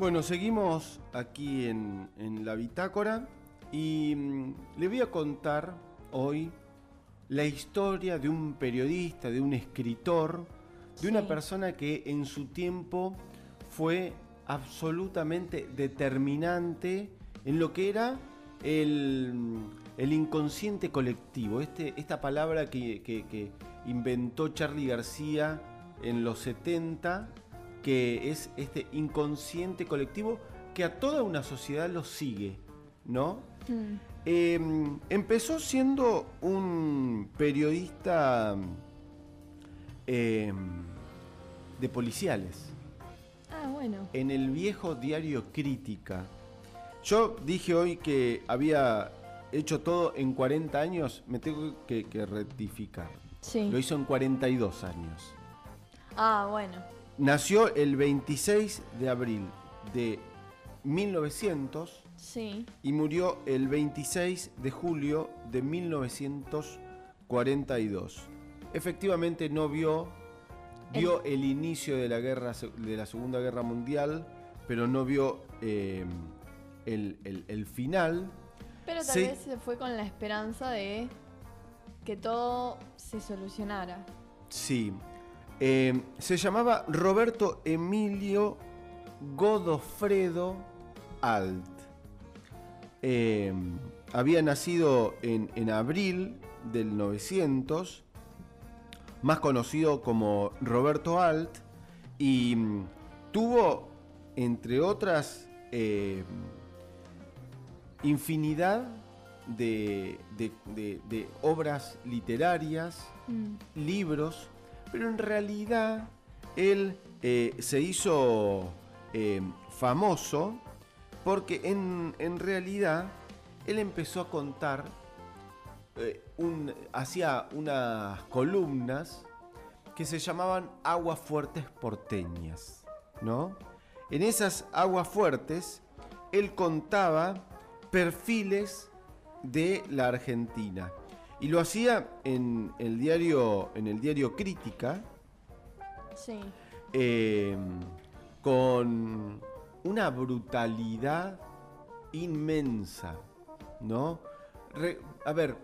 Bueno, seguimos aquí en, en la bitácora y mm, le voy a contar hoy la historia de un periodista, de un escritor, de una persona que en su tiempo fue absolutamente determinante en lo que era el, el inconsciente colectivo, este, esta palabra que, que- que inventó Charlie García en los 70, que es este inconsciente colectivo que a toda una sociedad lo sigue, ¿no? Mm, Eh, empezó siendo un periodista eh, de policiales Ah, bueno. en el viejo diario Crítica. Yo dije hoy que había hecho todo en 40 años, me tengo que, que rectificar. Sí. Lo hizo en 42 años. Ah, bueno. Nació el 26 de abril de 1900 Sí. y murió el 26 de julio de 1942. Efectivamente no vio vio el inicio de la guerra de la Segunda Guerra Mundial, pero no vio eh, el, el- el final. Pero tal vez se fue con la esperanza de que todo se solucionara. Sí. Eh, se llamaba Roberto Emilio Godofredo Alt. Eh, había nacido en, en abril del 900, más conocido como Roberto Alt, y mm, tuvo, entre otras, eh, infinidad de, de- de- de obras literarias, Mm, libros, pero en realidad él eh, se hizo eh, famoso porque en, en realidad él empezó a contar, eh, hacía unas columnas que se llamaban aguas fuertes porteñas, ¿no? En esas aguas fuertes él contaba perfiles de la Argentina y lo hacía en el diario en el diario Crítica sí. eh, con una brutalidad inmensa, ¿no? Re- a ver,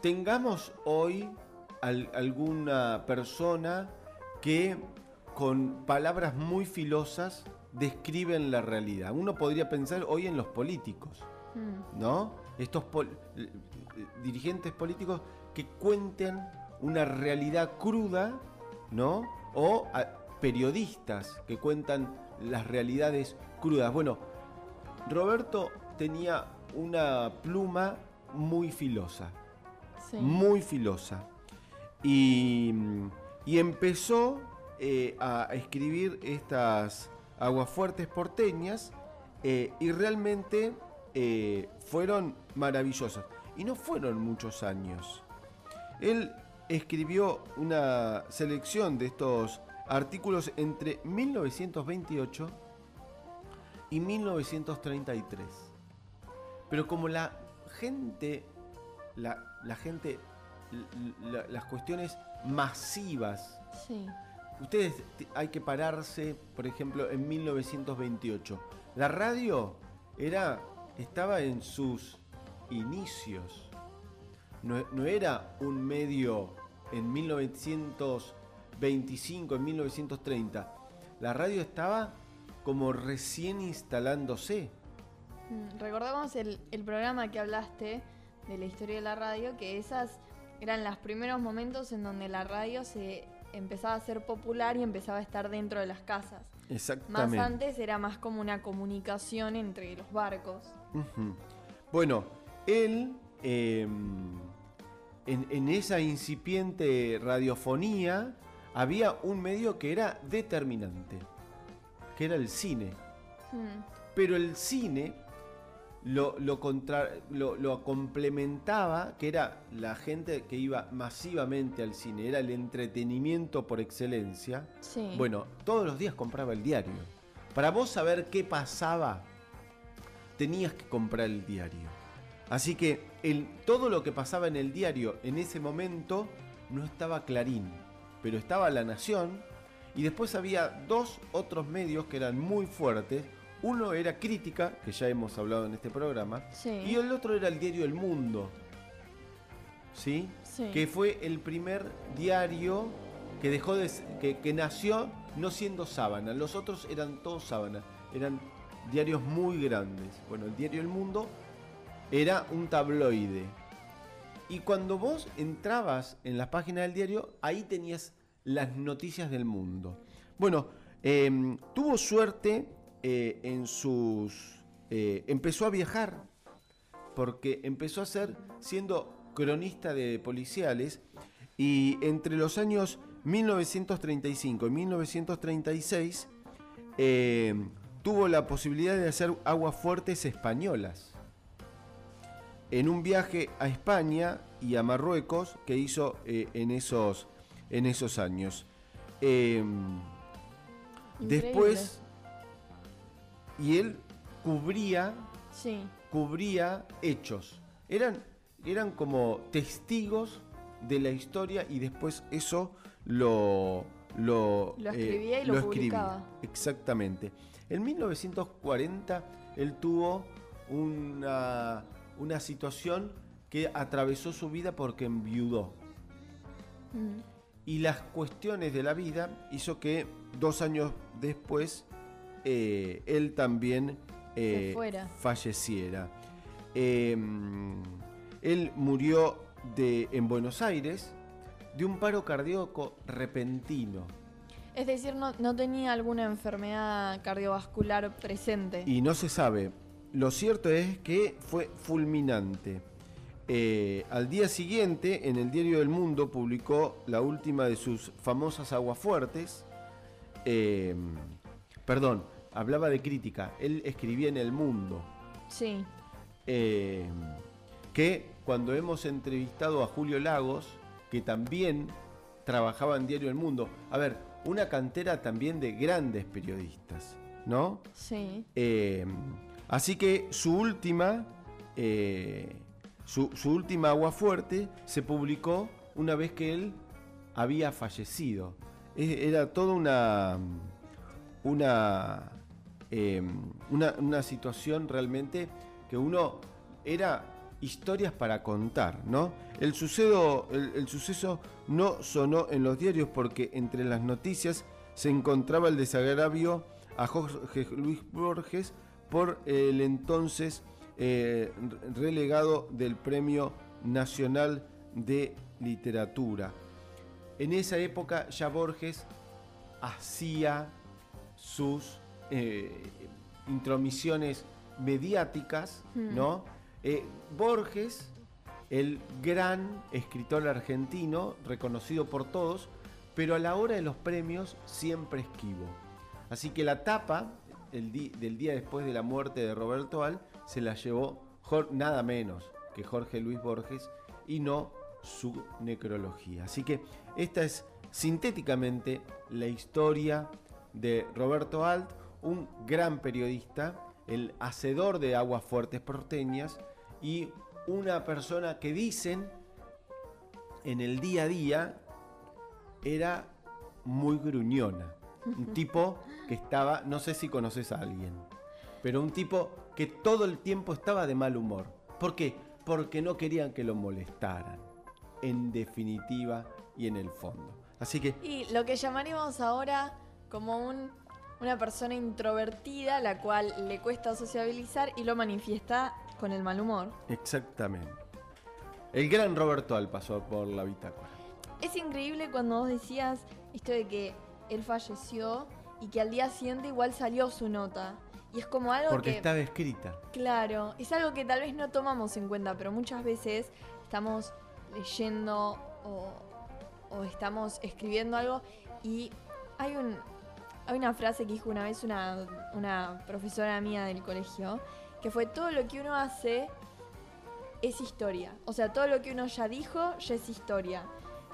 tengamos hoy al- alguna persona que con palabras muy filosas describen la realidad. Uno podría pensar hoy en los políticos. Mm, ¿no? Estos pol- eh, eh, dirigentes políticos que cuenten una realidad cruda, ¿no? O periodistas que cuentan las realidades crudas. Bueno, Roberto tenía una pluma muy filosa, sí. muy filosa. Y, y empezó eh, a escribir estas aguafuertes porteñas eh, y realmente eh, fueron maravillosas. Y no fueron muchos años. Él escribió una selección de estos artículos entre 1928 y 1933. Pero como la gente, la, la gente, la- las cuestiones masivas, Sí. ustedes hay que pararse, por ejemplo, en 1928. La radio era, estaba en sus inicios. No, no era un medio en 1925, en 1930. La radio estaba como recién instalándose. Mm, Recordemos el, el programa que hablaste de la historia de la radio, que esas eran los primeros momentos en donde la radio se empezaba a ser popular y empezaba a estar dentro de las casas. Más Exactamente. antes era más como una comunicación entre los barcos. Bueno, él eh, en, en esa incipiente radiofonía había un medio que era determinante, que era el cine. Mm, Pero el cine lo, lo, contra- lo, lo complementaba, que era la gente que iba masivamente al cine, era el entretenimiento por excelencia. Sí. Bueno, todos los días compraba el diario. Para vos saber qué pasaba, tenías que comprar el diario. Así que el, todo lo que pasaba en el diario en ese momento no estaba Clarín, pero estaba La Nación y después había dos otros medios que eran muy fuertes. Uno era Crítica, que ya hemos hablado en este programa, Sí. y el otro era el diario El Mundo, ¿sí? Sí. Que fue el primer diario que dejó de que, que nació no siendo sábana. Los otros eran todos sábana, eran diarios muy grandes. Bueno, el diario El Mundo era un tabloide. Y cuando vos entrabas en las páginas del diario, ahí tenías las noticias del mundo. Bueno, em, tuvo suerte eh, en sus... eh, empezó a viajar, porque empezó a ser, siendo cronista de policiales, y entre los años 1935 y 1936 em, tuvo la posibilidad de hacer aguas fuertes españolas en un viaje a España y a Marruecos que hizo eh, en, esos, en esos años. Eh, Increíble. después, y él cubría, Sí. cubría hechos. Eran, eran como testigos de la historia y después eso lo, lo, Lo eh, escribía y lo publicaba. Exactamente. En 1940 él tuvo una, una situación que atravesó su vida porque enviudó. Mm. Y las cuestiones de la vida hizo que dos años después eh, él también eh, falleciera. Eh, él murió de, en Buenos Aires de un paro cardíaco repentino. Es decir, no, no tenía alguna enfermedad cardiovascular presente. Y no se sabe. Lo cierto es que fue fulminante. Eh, al día siguiente, en el Diario del Mundo, publicó la última de sus famosas aguafuertes. Eh, perdón, hablaba de crítica. Él escribía en El Mundo. Sí. Eh, que cuando hemos entrevistado a Julio Lagos, que también trabajaba en Diario El Mundo, a ver, una cantera también de grandes periodistas, ¿no? Sí. Eh, así que su última, eh, su, su última agua fuerte se publicó una vez que él había fallecido. Era toda una, una, eh, una, una situación realmente que uno era historias para contar, ¿no? El, sucedo, el, suceso no sonó en los diarios porque entre las noticias se encontraba el desagravio a Jorge Luis Borges por el entonces eh, relegado del Premio Nacional de Literatura. En esa época ya Borges hacía sus eh, intromisiones mediáticas. ¿no? Eh, Borges, el gran escritor argentino, reconocido por todos, pero a la hora de los premios siempre esquivo. Así que la tapa del día después de la muerte de Roberto Al se la llevó nada menos que Jorge Luis Borges y no su necrología. Así que esta es sintéticamente la historia de Roberto Alt, un gran periodista, el hacedor de aguas fuertes porteñas y una persona que dicen en el día a día era muy gruñona. Un tipo que estaba, no sé si conoces a alguien, pero un tipo que todo el tiempo estaba de mal humor. ¿Por qué? Porque no querían que lo molestaran, en definitiva y en el fondo. Así que Y lo que llamaremos ahora como un, una persona introvertida, la cual le cuesta sociabilizar y lo manifiesta con el mal humor. Exactamente. El gran Roberto Al pasó por la bitácora. Es increíble cuando vos decías esto de que él falleció y que al día siguiente igual salió su nota. Y es como algo Porque que... estaba escrita. Claro, es algo que tal vez no tomamos en cuenta, pero muchas veces estamos leyendo o, o estamos escribiendo algo y hay un hay una frase que dijo una vez una, una profesora mía del colegio, que fue todo lo que uno hace es historia. O sea, todo lo que uno ya dijo ya es historia.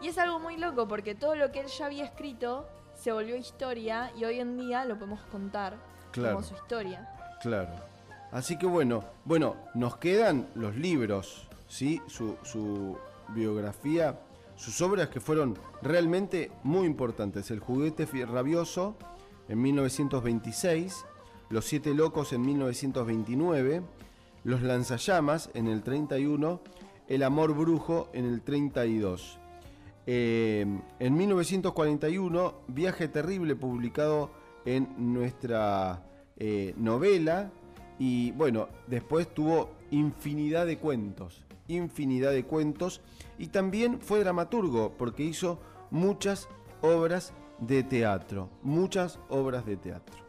Y es algo muy loco porque todo lo que él ya había escrito se volvió historia y hoy en día lo podemos contar Claro. como su historia. Claro. Así que bueno, bueno, nos quedan los libros, ¿sí? Su, su biografía, sus obras que fueron realmente muy importantes. El juguete rabioso en 1926, Los Siete Locos en 1929, Los Lanzallamas en el 31, El Amor Brujo en el 32. Eh, en 1941, Viaje Terrible, publicado en nuestra eh, novela. Y bueno, después tuvo infinidad de cuentos, infinidad de cuentos. Y también fue dramaturgo, porque hizo muchas obras de teatro, muchas obras de teatro.